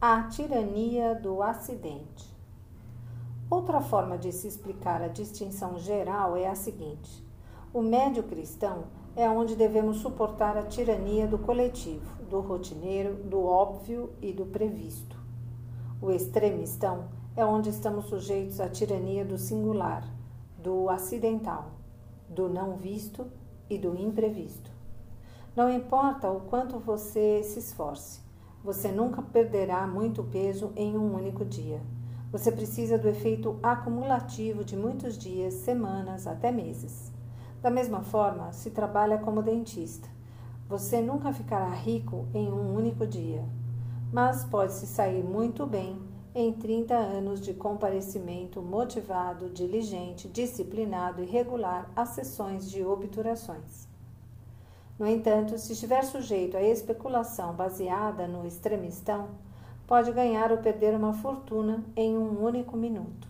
A tirania do acidente. Outra forma de se explicar a distinção geral é a seguinte: o médio cristão é onde devemos suportar a tirania do coletivo, do rotineiro, do óbvio e do previsto. O extremistão é onde estamos sujeitos à tirania do singular, do acidental, do não visto e do imprevisto. Não importa o quanto você se esforce, você nunca perderá muito peso em um único dia. Você precisa do efeito acumulativo de muitos dias, semanas, até meses. Da mesma forma, se trabalha como dentista. Você nunca ficará rico em um único dia, mas pode-se sair muito bem em 30 anos de comparecimento motivado, diligente, disciplinado e regular às sessões de obturações. No entanto, se estiver sujeito à especulação baseada no extremistão, pode ganhar ou perder uma fortuna em um único minuto.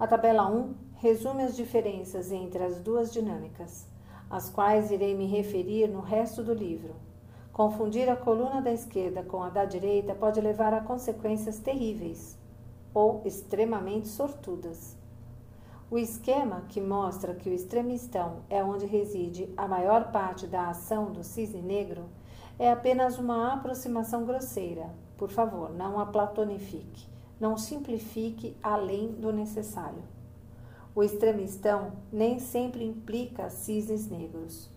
A tabela 1 resume as diferenças entre as duas dinâmicas, às quais irei me referir no resto do livro. Confundir a coluna da esquerda com a da direita pode levar a consequências terríveis ou extremamente sortudas. O esquema que mostra que o extremistão é onde reside a maior parte da ação do cisne negro é apenas uma aproximação grosseira. Por favor, não a platonifique, não simplifique além do necessário. O extremistão nem sempre implica cisnes negros.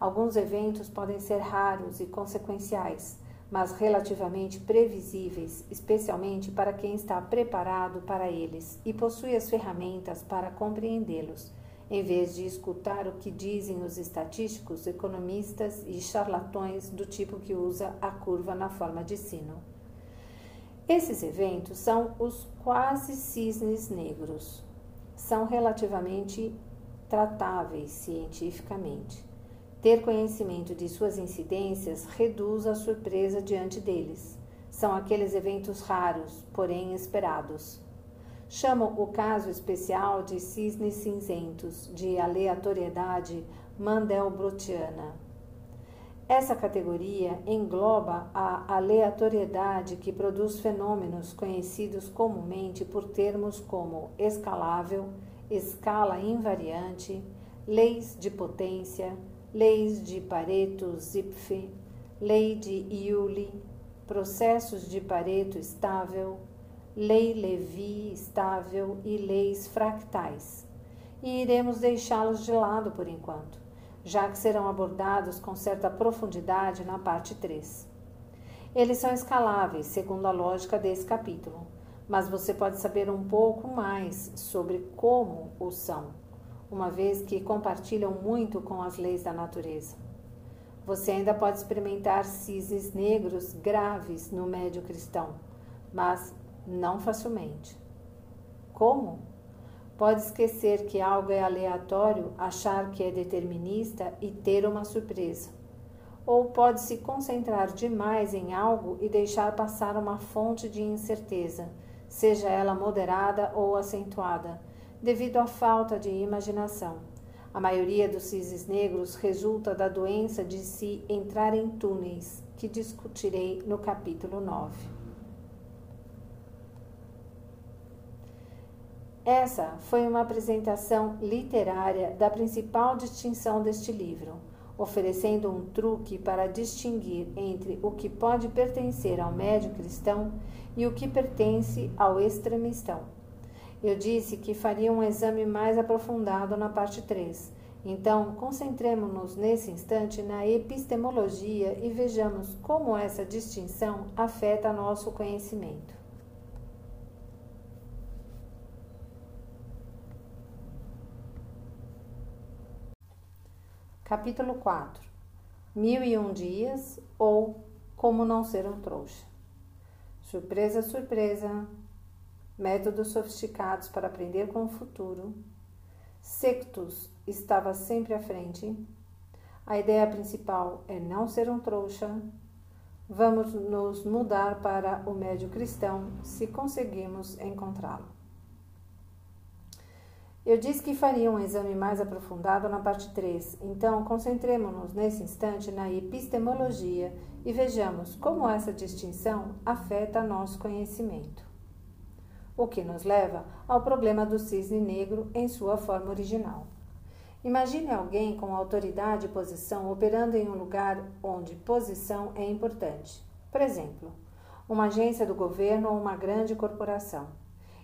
Alguns eventos podem ser raros e consequenciais, mas relativamente previsíveis, especialmente para quem está preparado para eles e possui as ferramentas para compreendê-los, em vez de escutar o que dizem os estatísticos, economistas e charlatões do tipo que usa a curva na forma de sino. Esses eventos são os quase cisnes negros. São relativamente tratáveis cientificamente ter conhecimento de suas incidências reduz a surpresa diante deles. São aqueles eventos raros, porém esperados. Chamam o caso especial de cisnes cinzentos, de aleatoriedade mandelbrotiana. Essa categoria engloba a aleatoriedade que produz fenômenos conhecidos comumente por termos como escalável, escala invariante, leis de potência, leis de Pareto-Zipf, lei de Iuli, processos de Pareto estável, lei Levi estável e leis fractais. E iremos deixá-los de lado por enquanto, já que serão abordados com certa profundidade na parte 3. Eles são escaláveis, segundo a lógica desse capítulo, mas você pode saber um pouco mais sobre como o são uma vez que compartilham muito com as leis da natureza. Você ainda pode experimentar cisnes negros graves no médio cristão, mas não facilmente. Como? Pode esquecer que algo é aleatório, achar que é determinista e ter uma surpresa. Ou pode se concentrar demais em algo e deixar passar uma fonte de incerteza, seja ela moderada ou acentuada devido à falta de imaginação. A maioria dos cisnes negros resulta da doença de se entrar em túneis, que discutirei no capítulo 9. Essa foi uma apresentação literária da principal distinção deste livro, oferecendo um truque para distinguir entre o que pode pertencer ao médio cristão e o que pertence ao extremistão. Eu disse que faria um exame mais aprofundado na parte 3. Então, concentremos-nos nesse instante na epistemologia e vejamos como essa distinção afeta nosso conhecimento. Capítulo 4 Mil e um dias ou Como não ser um trouxa. Surpresa, surpresa, métodos sofisticados para aprender com o futuro. Sectus estava sempre à frente. A ideia principal é não ser um trouxa. Vamos nos mudar para o médio cristão se conseguimos encontrá-lo. Eu disse que faria um exame mais aprofundado na parte 3, então concentremos-nos nesse instante na epistemologia e vejamos como essa distinção afeta nosso conhecimento. O que nos leva ao problema do cisne negro em sua forma original. Imagine alguém com autoridade e posição operando em um lugar onde posição é importante. Por exemplo, uma agência do governo ou uma grande corporação.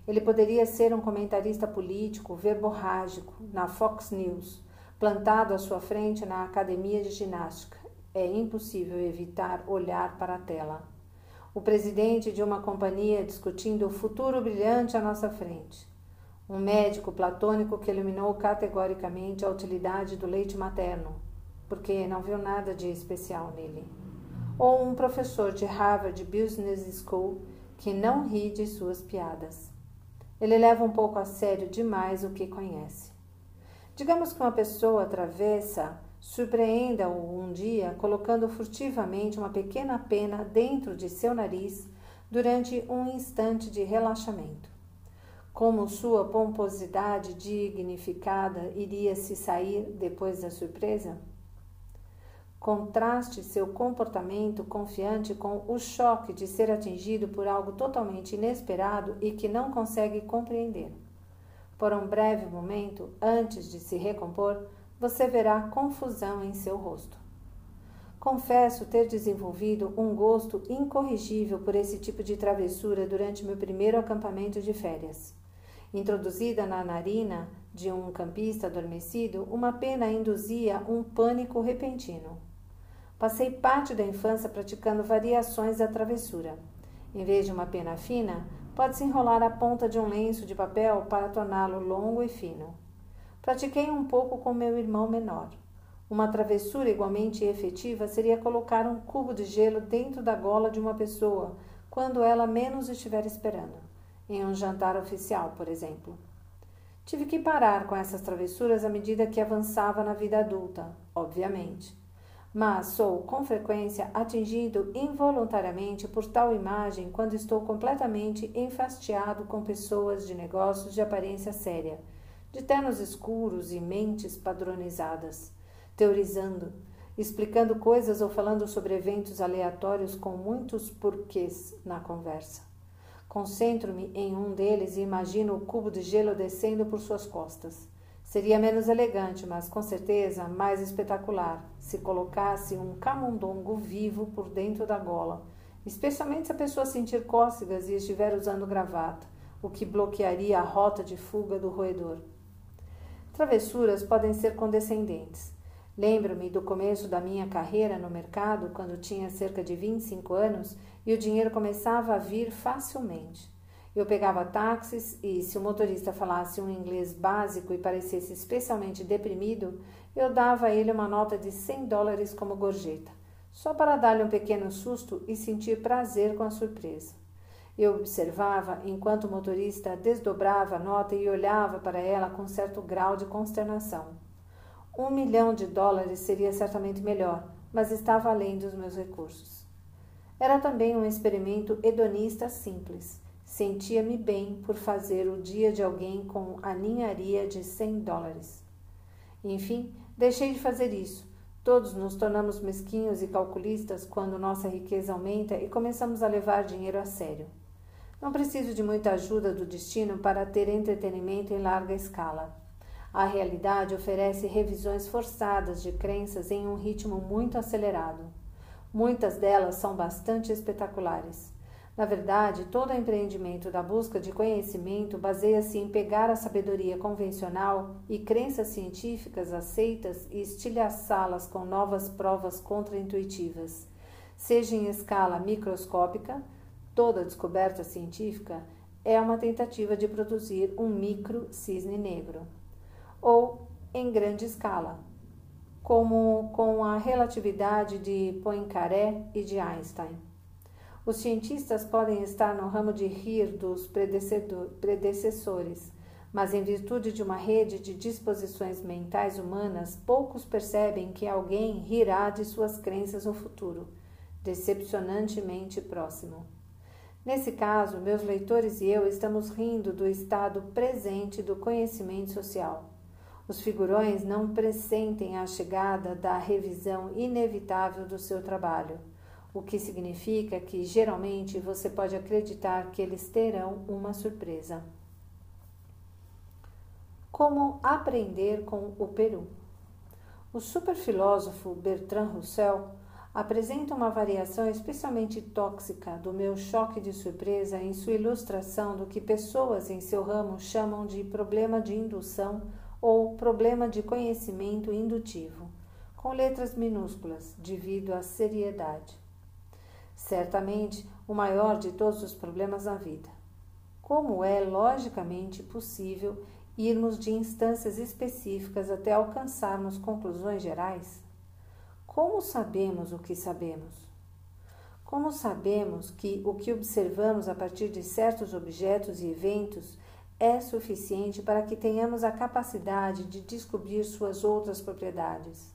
Ele poderia ser um comentarista político verborrágico na Fox News, plantado à sua frente na academia de ginástica. É impossível evitar olhar para a tela. O presidente de uma companhia discutindo o futuro brilhante à nossa frente. Um médico platônico que iluminou categoricamente a utilidade do leite materno, porque não viu nada de especial nele. Ou um professor de Harvard Business School que não ri de suas piadas. Ele leva um pouco a sério demais o que conhece. Digamos que uma pessoa travessa surpreenda-o um dia colocando furtivamente uma pequena pena dentro de seu nariz durante um instante de relaxamento. Como sua pomposidade dignificada iria se sair depois da surpresa? Contraste seu comportamento confiante com o choque de ser atingido por algo totalmente inesperado e que não consegue compreender. Por um breve momento, antes de se recompor, você verá confusão em seu rosto. Confesso ter desenvolvido um gosto incorrigível por esse tipo de travessura durante meu primeiro acampamento de férias. Introduzida na narina de um campista adormecido, uma pena induzia um pânico repentino. Passei parte da infância praticando variações da travessura. Em vez de uma pena fina, pode-se enrolar a ponta de um lenço de papel para torná-lo longo e fino. Pratiquei um pouco com meu irmão menor. Uma travessura igualmente efetiva seria colocar um cubo de gelo dentro da gola de uma pessoa quando ela menos estiver esperando, em um jantar oficial, por exemplo. Tive que parar com essas travessuras à medida que avançava na vida adulta, obviamente mas sou com frequência atingido involuntariamente por tal imagem quando estou completamente enfastiado com pessoas de negócios de aparência séria, de ternos escuros e mentes padronizadas, teorizando, explicando coisas ou falando sobre eventos aleatórios com muitos porquês na conversa. Concentro-me em um deles e imagino o cubo de gelo descendo por suas costas. Seria menos elegante, mas com certeza mais espetacular, se colocasse um camundongo vivo por dentro da gola, especialmente se a pessoa sentir cócegas e estiver usando gravata, o que bloquearia a rota de fuga do roedor. Travessuras podem ser condescendentes. Lembro-me do começo da minha carreira no mercado, quando tinha cerca de 25 anos e o dinheiro começava a vir facilmente. Eu pegava táxis e, se o motorista falasse um inglês básico e parecesse especialmente deprimido, eu dava a ele uma nota de 100 dólares como gorjeta, só para dar-lhe um pequeno susto e sentir prazer com a surpresa. Eu observava enquanto o motorista desdobrava a nota e olhava para ela com certo grau de consternação. Um milhão de dólares seria certamente melhor, mas estava além dos meus recursos. Era também um experimento hedonista simples Sentia-me bem por fazer o dia de alguém com a ninharia de 100 dólares. Enfim, deixei de fazer isso. Todos nos tornamos mesquinhos e calculistas quando nossa riqueza aumenta e começamos a levar dinheiro a sério. Não preciso de muita ajuda do destino para ter entretenimento em larga escala. A realidade oferece revisões forçadas de crenças em um ritmo muito acelerado. Muitas delas são bastante espetaculares. Na verdade, todo empreendimento da busca de conhecimento baseia-se em pegar a sabedoria convencional e crenças científicas aceitas e estilhaçá-las com novas provas contraintuitivas. Seja em escala microscópica, toda descoberta científica é uma tentativa de produzir um micro cisne negro, ou em grande escala, como com a relatividade de Poincaré e de Einstein. Os cientistas podem estar no ramo de rir dos predecessores, mas em virtude de uma rede de disposições mentais humanas, poucos percebem que alguém rirá de suas crenças no futuro, decepcionantemente próximo. Nesse caso, meus leitores e eu estamos rindo do estado presente do conhecimento social. Os figurões não pressentem a chegada da revisão inevitável do seu trabalho, o que significa que geralmente você pode acreditar que eles terão uma surpresa. Como aprender com o Peru? O superfilósofo Bertrand Russell apresenta uma variação especialmente tóxica do meu choque de surpresa em sua ilustração do que pessoas em seu ramo chamam de problema de indução ou problema de conhecimento indutivo, com letras minúsculas, devido à seriedade. Certamente o maior de todos os problemas na vida. Como é logicamente possível irmos de instâncias específicas até alcançarmos conclusões gerais? Como sabemos o que sabemos? Como sabemos que o que observamos a partir de certos objetos e eventos é suficiente para que tenhamos a capacidade de descobrir suas outras propriedades?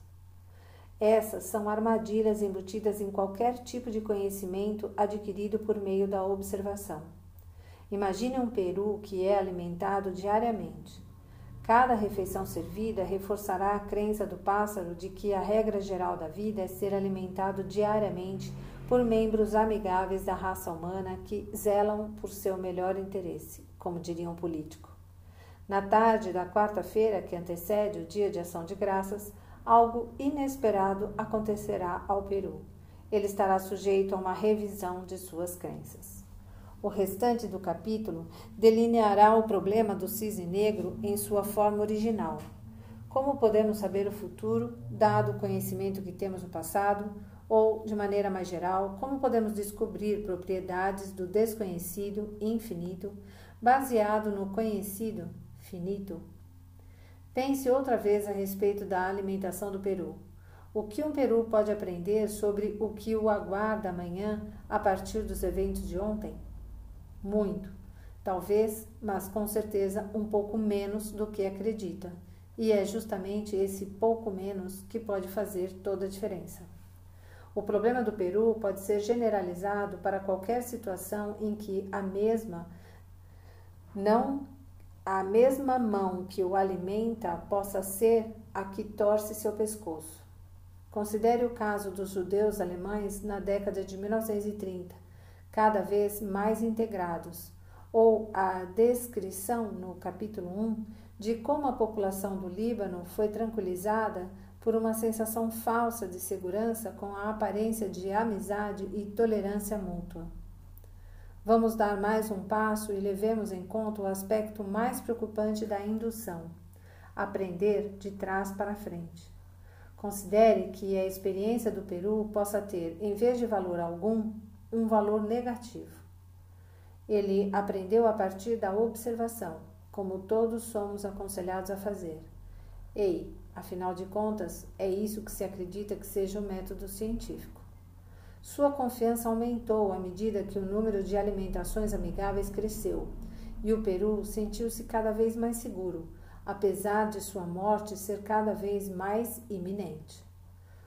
Essas são armadilhas embutidas em qualquer tipo de conhecimento adquirido por meio da observação. Imagine um peru que é alimentado diariamente. Cada refeição servida reforçará a crença do pássaro de que a regra geral da vida é ser alimentado diariamente por membros amigáveis da raça humana que zelam por seu melhor interesse, como diria um político. Na tarde da quarta-feira que antecede o dia de ação de graças, algo inesperado acontecerá ao Peru. Ele estará sujeito a uma revisão de suas crenças. O restante do capítulo delineará o problema do cisne negro em sua forma original. Como podemos saber o futuro, dado o conhecimento que temos no passado, ou, de maneira mais geral, como podemos descobrir propriedades do desconhecido infinito baseado no conhecido finito? Pense outra vez a respeito da alimentação do peru. O que um peru pode aprender sobre o que o aguarda amanhã a partir dos eventos de ontem? Muito. Talvez, mas com certeza um pouco menos do que acredita. E é justamente esse pouco menos que pode fazer toda a diferença. O problema do Peru pode ser generalizado para qualquer situação em que a mesma não a mesma mão que o alimenta possa ser a que torce seu pescoço. Considere o caso dos judeus alemães na década de 1930 cada vez mais integrados, ou a descrição no capítulo 1 de como a população do Líbano foi tranquilizada por uma sensação falsa de segurança com a aparência de amizade e tolerância mútua. Vamos dar mais um passo e levemos em conta o aspecto mais preocupante da indução: aprender de trás para frente. Considere que a experiência do Peru possa ter, em vez de valor algum, um valor negativo. Ele aprendeu a partir da observação, como todos somos aconselhados a fazer. Ei, afinal de contas, é isso que se acredita que seja o método científico. Sua confiança aumentou à medida que o número de alimentações amigáveis cresceu, e o Peru sentiu-se cada vez mais seguro, apesar de sua morte ser cada vez mais iminente.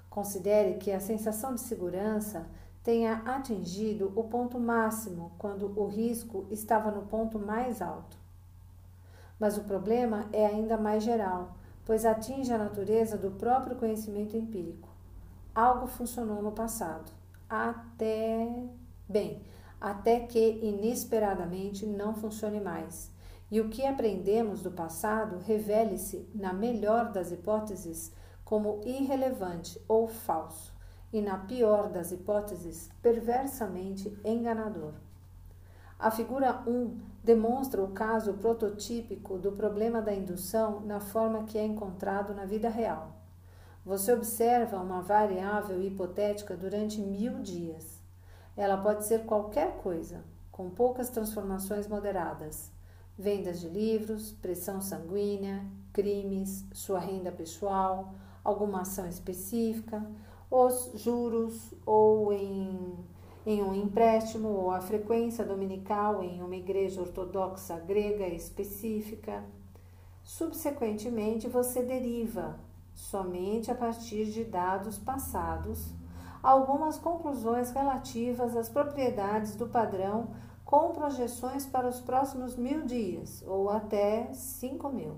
Considere que a sensação de segurança tenha atingido o ponto máximo quando o risco estava no ponto mais alto. Mas o problema é ainda mais geral, pois atinge a natureza do próprio conhecimento empírico. Algo funcionou no passado, até. bem, até que inesperadamente não funcione mais. E o que aprendemos do passado revele-se, na melhor das hipóteses, como irrelevante ou falso e, na pior das hipóteses, perversamente enganador. A figura 1 demonstra o caso prototípico do problema da indução na forma que é encontrado na vida real. Você observa uma variável hipotética durante mil dias. Ela pode ser qualquer coisa, com poucas transformações moderadas: vendas de livros, pressão sanguínea, crimes, sua renda pessoal, alguma ação específica, os juros ou em, em um empréstimo ou a frequência dominical em uma igreja ortodoxa grega específica. Subsequentemente, você deriva, somente a partir de dados passados, algumas conclusões relativas às propriedades do padrão com projeções para os próximos mil dias, ou até cinco mil.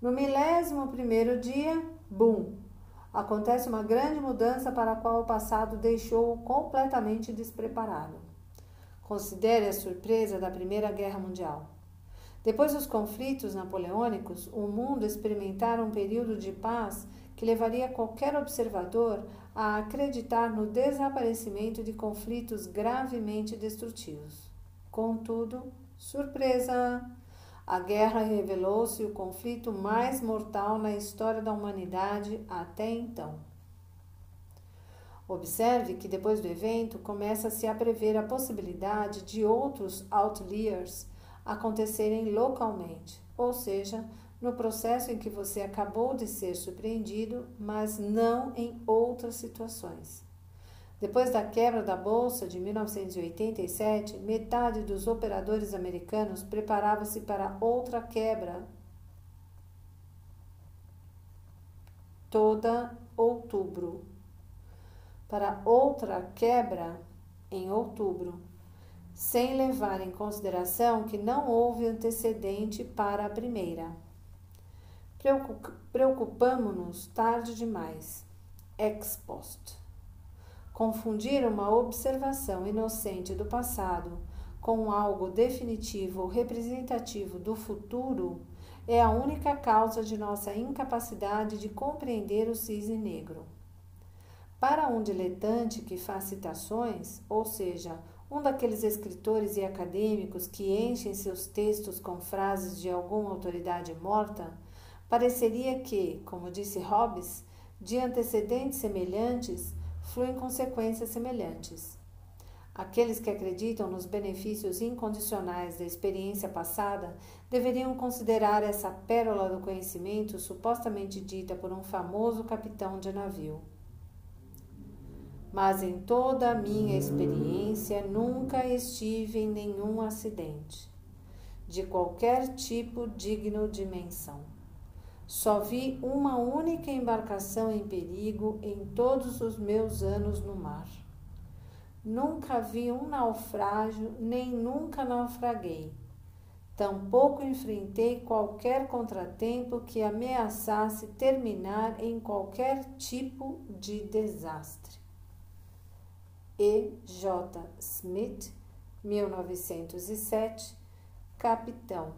No milésimo primeiro dia, bum! Acontece uma grande mudança para a qual o passado deixou-o completamente despreparado. Considere a surpresa da Primeira Guerra Mundial. Depois dos conflitos napoleônicos, o mundo experimentara um período de paz que levaria qualquer observador a acreditar no desaparecimento de conflitos gravemente destrutivos. Contudo, surpresa! A guerra revelou-se o conflito mais mortal na história da humanidade até então. Observe que depois do evento começa-se a prever a possibilidade de outros outliers acontecerem localmente, ou seja, no processo em que você acabou de ser surpreendido, mas não em outras situações. Depois da quebra da bolsa de 1987, metade dos operadores americanos preparava-se para outra quebra toda outubro. Para outra quebra em outubro, sem levar em consideração que não houve antecedente para a primeira. Preocupamo-nos tarde demais. Ex post. Confundir uma observação inocente do passado com algo definitivo ou representativo do futuro é a única causa de nossa incapacidade de compreender o cisne negro. Para um diletante que faz citações, ou seja, um daqueles escritores e acadêmicos que enchem seus textos com frases de alguma autoridade morta, Pareceria que, como disse Hobbes, de antecedentes semelhantes fluem consequências semelhantes. Aqueles que acreditam nos benefícios incondicionais da experiência passada deveriam considerar essa pérola do conhecimento supostamente dita por um famoso capitão de navio. Mas em toda a minha experiência nunca estive em nenhum acidente, de qualquer tipo digno de menção. Só vi uma única embarcação em perigo em todos os meus anos no mar. Nunca vi um naufrágio, nem nunca naufraguei. Tampouco enfrentei qualquer contratempo que ameaçasse terminar em qualquer tipo de desastre. E. J. Smith, 1907, capitão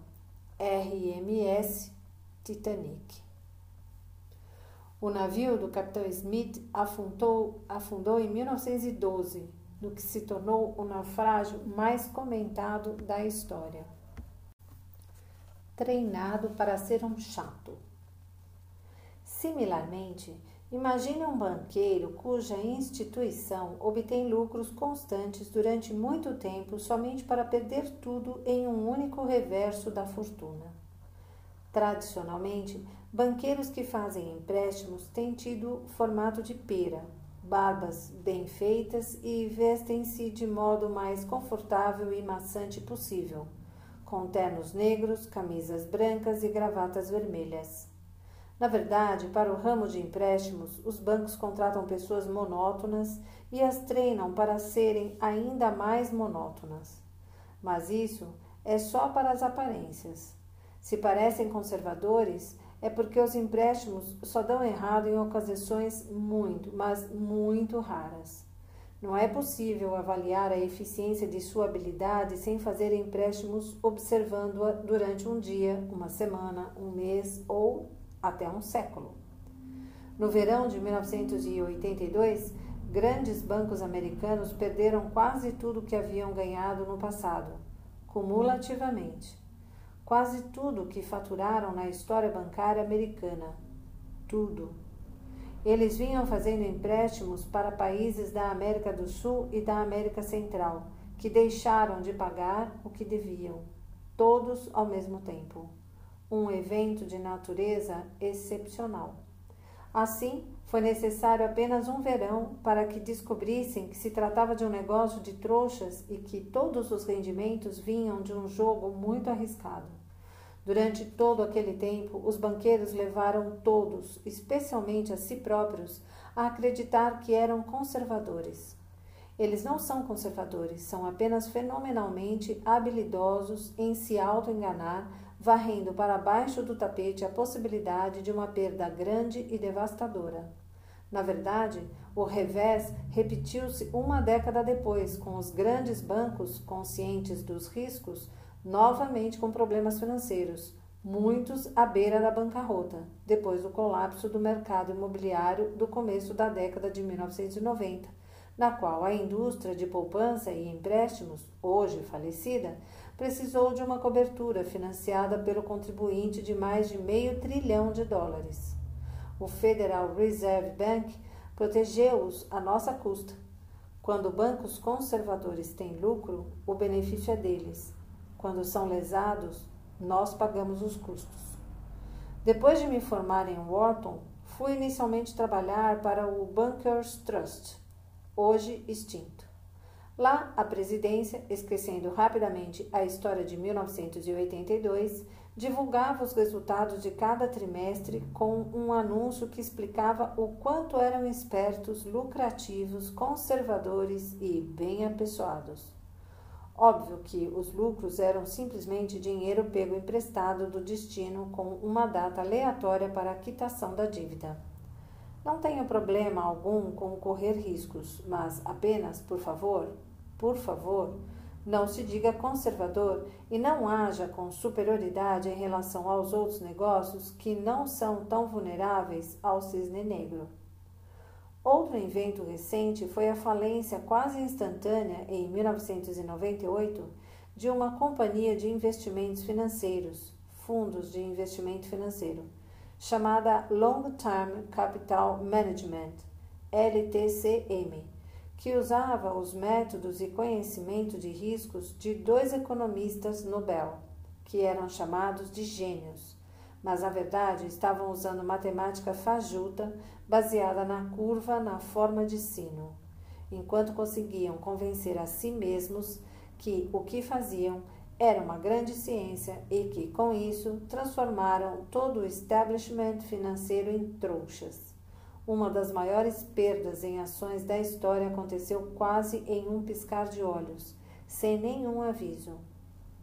RMS Titanic. O navio do capitão Smith afundou, afundou em 1912, no que se tornou o naufrágio mais comentado da história. Treinado para ser um chato. Similarmente, imagine um banqueiro cuja instituição obtém lucros constantes durante muito tempo somente para perder tudo em um único reverso da fortuna. Tradicionalmente, banqueiros que fazem empréstimos têm tido formato de pera, barbas bem feitas e vestem-se de modo mais confortável e maçante possível, com ternos negros, camisas brancas e gravatas vermelhas. Na verdade, para o ramo de empréstimos, os bancos contratam pessoas monótonas e as treinam para serem ainda mais monótonas. Mas isso é só para as aparências. Se parecem conservadores, é porque os empréstimos só dão errado em ocasiões muito, mas muito raras. Não é possível avaliar a eficiência de sua habilidade sem fazer empréstimos observando-a durante um dia, uma semana, um mês ou até um século. No verão de 1982, grandes bancos americanos perderam quase tudo que haviam ganhado no passado, cumulativamente quase tudo que faturaram na história bancária americana. Tudo. Eles vinham fazendo empréstimos para países da América do Sul e da América Central, que deixaram de pagar o que deviam, todos ao mesmo tempo. Um evento de natureza excepcional. Assim, foi necessário apenas um verão para que descobrissem que se tratava de um negócio de trouxas e que todos os rendimentos vinham de um jogo muito arriscado. Durante todo aquele tempo, os banqueiros levaram todos, especialmente a si próprios, a acreditar que eram conservadores. Eles não são conservadores, são apenas fenomenalmente habilidosos em se auto-enganar, varrendo para baixo do tapete a possibilidade de uma perda grande e devastadora. Na verdade, o revés repetiu-se uma década depois, com os grandes bancos, conscientes dos riscos, novamente com problemas financeiros, muitos à beira da bancarrota, depois do colapso do mercado imobiliário do começo da década de 1990, na qual a indústria de poupança e empréstimos, hoje falecida, precisou de uma cobertura financiada pelo contribuinte de mais de meio trilhão de dólares o Federal Reserve Bank protegeu-os à nossa custa. Quando bancos conservadores têm lucro, o benefício é deles. Quando são lesados, nós pagamos os custos. Depois de me formar em Wharton, fui inicialmente trabalhar para o Bankers Trust, hoje extinto. Lá, a presidência, esquecendo rapidamente a história de 1982, divulgava os resultados de cada trimestre com um anúncio que explicava o quanto eram espertos, lucrativos, conservadores e bem apessoados. Óbvio que os lucros eram simplesmente dinheiro pego emprestado do destino com uma data aleatória para a quitação da dívida. Não tenho problema algum com correr riscos, mas apenas, por favor, por favor, não se diga conservador e não haja com superioridade em relação aos outros negócios que não são tão vulneráveis ao cisne negro. Outro evento recente foi a falência quase instantânea, em 1998, de uma companhia de investimentos financeiros, fundos de investimento financeiro, chamada Long Term Capital Management, LTCM que usava os métodos e conhecimento de riscos de dois economistas Nobel, que eram chamados de gênios, mas na verdade estavam usando matemática fajuta baseada na curva na forma de sino, enquanto conseguiam convencer a si mesmos que o que faziam era uma grande ciência e que, com isso, transformaram todo o establishment financeiro em trouxas. Uma das maiores perdas em ações da história aconteceu quase em um piscar de olhos, sem nenhum aviso.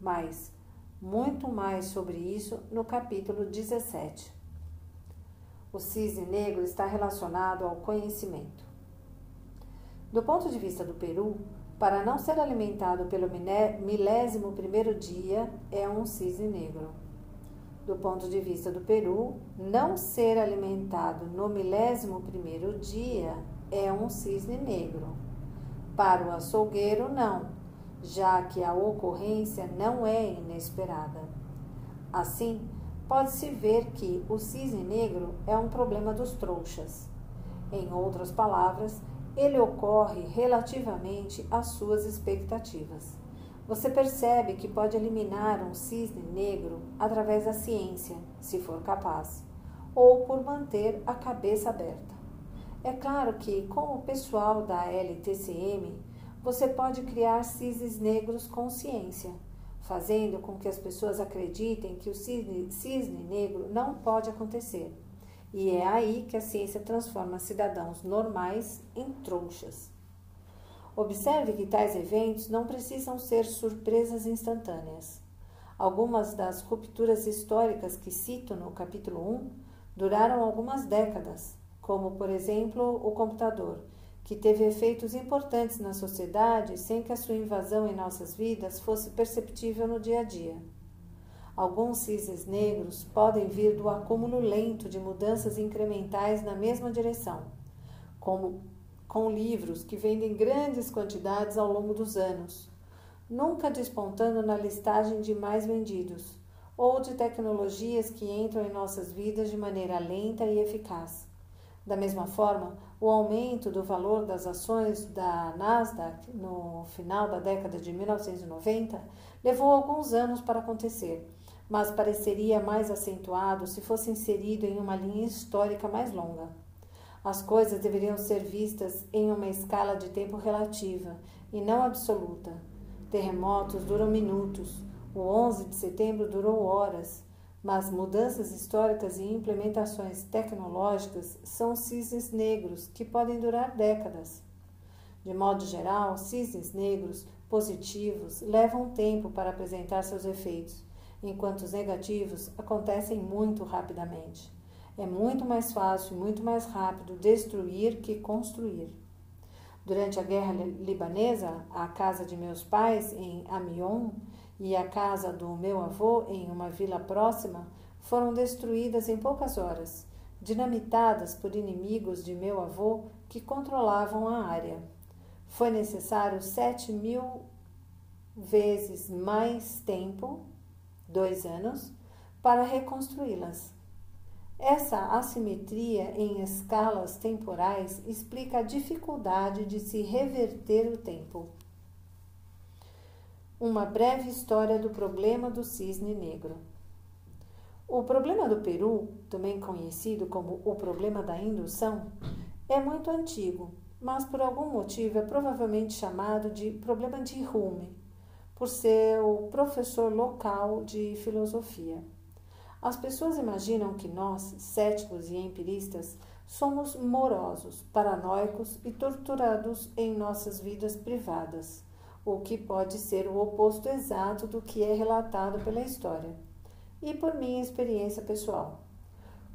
Mas, muito mais sobre isso no capítulo 17. O cisne negro está relacionado ao conhecimento. Do ponto de vista do Peru, para não ser alimentado pelo milésimo primeiro dia, é um cisne negro do ponto de vista do Peru, não ser alimentado no milésimo primeiro dia é um cisne negro. Para o açougueiro, não, já que a ocorrência não é inesperada. Assim, pode-se ver que o cisne negro é um problema dos trouxas. Em outras palavras, ele ocorre relativamente às suas expectativas. Você percebe que pode eliminar um cisne negro através da ciência, se for capaz, ou por manter a cabeça aberta. É claro que, com o pessoal da LTCM, você pode criar cisnes negros com ciência, fazendo com que as pessoas acreditem que o cisne, cisne negro não pode acontecer. E é aí que a ciência transforma cidadãos normais em trouxas. Observe que tais eventos não precisam ser surpresas instantâneas. Algumas das rupturas históricas que cito no capítulo 1 duraram algumas décadas, como, por exemplo, o computador, que teve efeitos importantes na sociedade sem que a sua invasão em nossas vidas fosse perceptível no dia a dia. Alguns cisnes negros podem vir do acúmulo lento de mudanças incrementais na mesma direção, como com livros que vendem grandes quantidades ao longo dos anos, nunca despontando na listagem de mais vendidos, ou de tecnologias que entram em nossas vidas de maneira lenta e eficaz. Da mesma forma, o aumento do valor das ações da Nasdaq no final da década de 1990 levou alguns anos para acontecer, mas pareceria mais acentuado se fosse inserido em uma linha histórica mais longa. As coisas deveriam ser vistas em uma escala de tempo relativa e não absoluta. Terremotos duram minutos. O 11 de setembro durou horas. mas mudanças históricas e implementações tecnológicas são cisnes negros que podem durar décadas. De modo geral, cisnes negros positivos levam tempo para apresentar seus efeitos, enquanto os negativos acontecem muito rapidamente. É muito mais fácil e muito mais rápido destruir que construir. Durante a guerra libanesa, a casa de meus pais em Amion e a casa do meu avô em uma vila próxima foram destruídas em poucas horas, dinamitadas por inimigos de meu avô que controlavam a área. Foi necessário sete mil vezes mais tempo, dois anos, para reconstruí-las. Essa assimetria em escalas temporais explica a dificuldade de se reverter o tempo. Uma breve história do problema do cisne negro. O problema do Peru, também conhecido como o problema da indução, é muito antigo, mas por algum motivo é provavelmente chamado de problema de Hume, por ser o professor local de filosofia. As pessoas imaginam que nós, céticos e empiristas, somos morosos, paranoicos e torturados em nossas vidas privadas, o que pode ser o oposto exato do que é relatado pela história, e por minha experiência pessoal.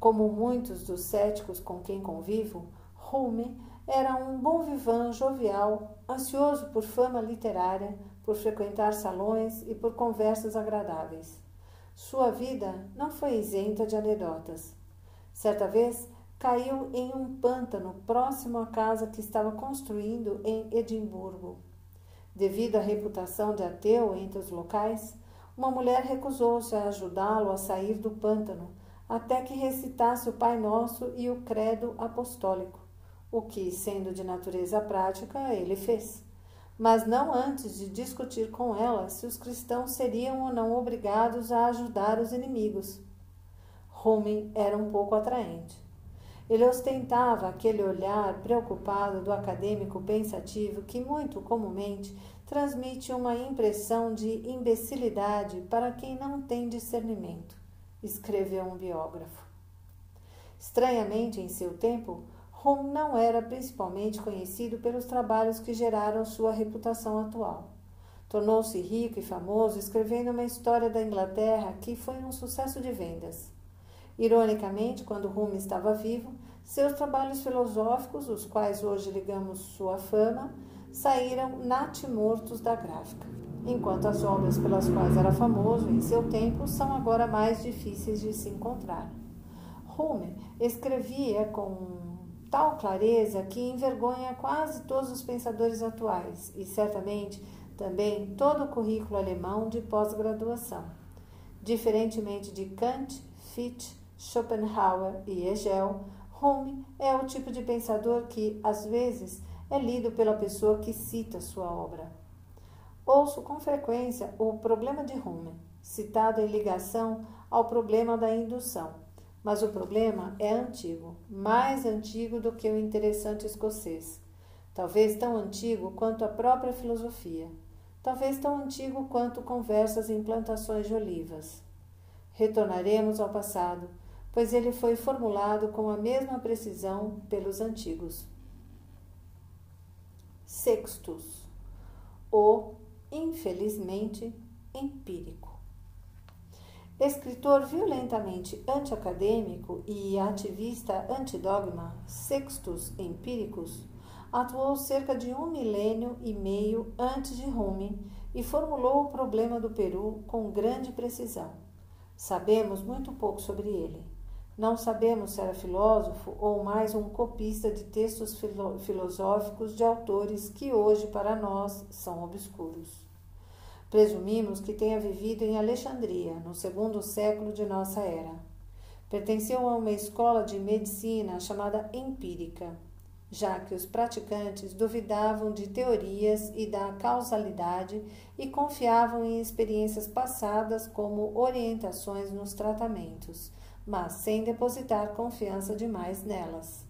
Como muitos dos céticos com quem convivo, Hume era um bom vivan jovial, ansioso por fama literária, por frequentar salões e por conversas agradáveis. Sua vida não foi isenta de anedotas. Certa vez, caiu em um pântano próximo à casa que estava construindo em Edimburgo. Devido à reputação de ateu entre os locais, uma mulher recusou-se a ajudá-lo a sair do pântano até que recitasse o Pai Nosso e o Credo Apostólico, o que, sendo de natureza prática, ele fez mas não antes de discutir com ela se os cristãos seriam ou não obrigados a ajudar os inimigos. Rumi era um pouco atraente. Ele ostentava aquele olhar preocupado do acadêmico pensativo que muito comumente transmite uma impressão de imbecilidade para quem não tem discernimento, escreveu um biógrafo. Estranhamente, em seu tempo, Home não era principalmente conhecido pelos trabalhos que geraram sua reputação atual. Tornou-se rico e famoso escrevendo uma história da Inglaterra que foi um sucesso de vendas. Ironicamente, quando Hume estava vivo, seus trabalhos filosóficos, os quais hoje ligamos sua fama, saíram natimortos da gráfica, enquanto as obras pelas quais era famoso em seu tempo são agora mais difíceis de se encontrar. Hume escrevia com tal clareza que envergonha quase todos os pensadores atuais e certamente também todo o currículo alemão de pós-graduação. Diferentemente de Kant, Fichte, Schopenhauer e Hegel, Hume é o tipo de pensador que, às vezes, é lido pela pessoa que cita sua obra. Ouço com frequência o problema de Hume, citado em ligação ao problema da indução mas o problema é antigo, mais antigo do que o interessante escocês. Talvez tão antigo quanto a própria filosofia. Talvez tão antigo quanto conversas em plantações de olivas. Retornaremos ao passado, pois ele foi formulado com a mesma precisão pelos antigos. Sextus, o, infelizmente, empírico. Escritor violentamente antiacadêmico e ativista antidogma, Sextus Empíricos, atuou cerca de um milênio e meio antes de Rumi e formulou o problema do Peru com grande precisão. Sabemos muito pouco sobre ele. Não sabemos se era filósofo ou mais um copista de textos filosóficos de autores que hoje para nós são obscuros. Presumimos que tenha vivido em Alexandria, no segundo século de nossa era. Pertenceu a uma escola de medicina chamada empírica, já que os praticantes duvidavam de teorias e da causalidade e confiavam em experiências passadas como orientações nos tratamentos, mas sem depositar confiança demais nelas.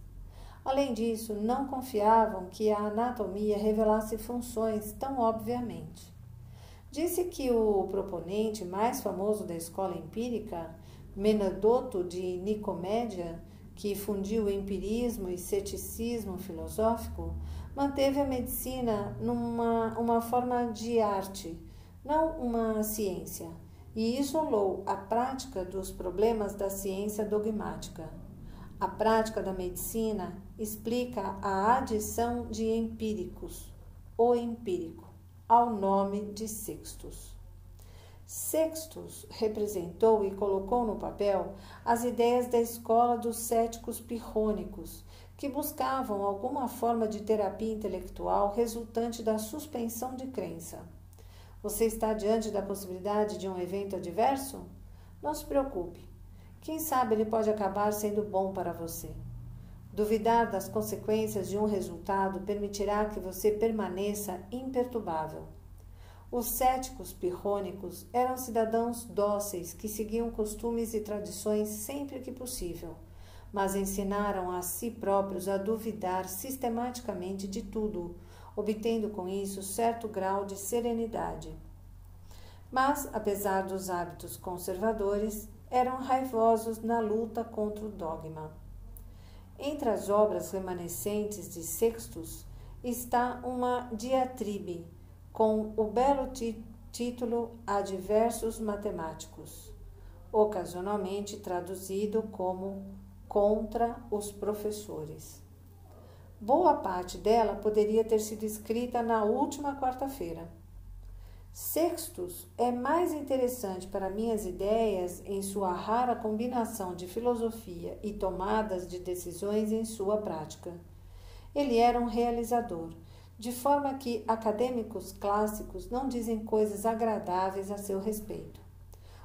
Além disso, não confiavam que a anatomia revelasse funções tão obviamente. Disse que o proponente mais famoso da escola empírica, Menadoto de Nicomédia, que fundiu o empirismo e ceticismo filosófico, manteve a medicina numa uma forma de arte, não uma ciência, e isolou a prática dos problemas da ciência dogmática. A prática da medicina explica a adição de empíricos, o empírico, ao nome de Sextus. Sextus representou e colocou no papel as ideias da escola dos céticos pirrônicos, que buscavam alguma forma de terapia intelectual resultante da suspensão de crença. Você está diante da possibilidade de um evento adverso? Não se preocupe. Quem sabe ele pode acabar sendo bom para você. Duvidar das consequências de um resultado permitirá que você permaneça imperturbável. Os céticos pirrônicos eram cidadãos dóceis que seguiam costumes e tradições sempre que possível, mas ensinaram a si próprios a duvidar sistematicamente de tudo, obtendo com isso certo grau de serenidade. Mas, apesar dos hábitos conservadores, eram raivosos na luta contra o dogma. Entre as obras remanescentes de Sextus está uma diatribe com o belo título Adversos Matemáticos, ocasionalmente traduzido como Contra os Professores. Boa parte dela poderia ter sido escrita na última quarta-feira. Sextus é mais interessante para minhas ideias em sua rara combinação de filosofia e tomadas de decisões em sua prática. Ele era um realizador de forma que acadêmicos clássicos não dizem coisas agradáveis a seu respeito.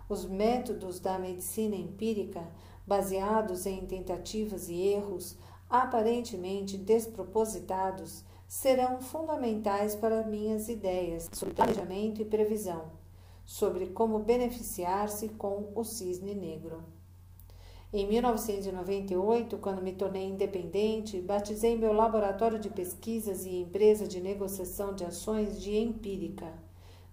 Os métodos da medicina empírica, baseados em tentativas e erros aparentemente despropositados, serão fundamentais para minhas ideias sobre planejamento e previsão, sobre como beneficiar-se com o cisne negro. Em 1998, quando me tornei independente, batizei meu laboratório de pesquisas e empresa de negociação de ações de empírica.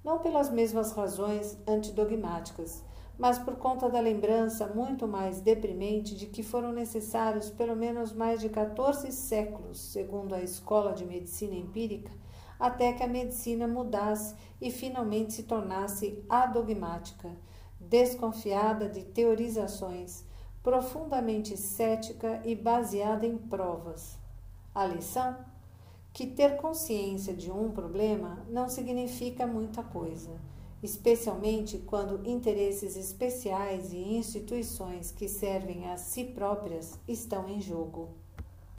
Não pelas mesmas razões antidogmáticas, mas por conta da lembrança muito mais deprimente de que foram necessários pelo menos mais de 14 séculos, segundo a Escola de Medicina Empírica, até que a medicina mudasse e finalmente se tornasse adogmática, desconfiada de teorizações profundamente cética e baseada em provas. A lição? Que ter consciência de um problema não significa muita coisa, especialmente quando interesses especiais e instituições que servem a si próprias estão em jogo.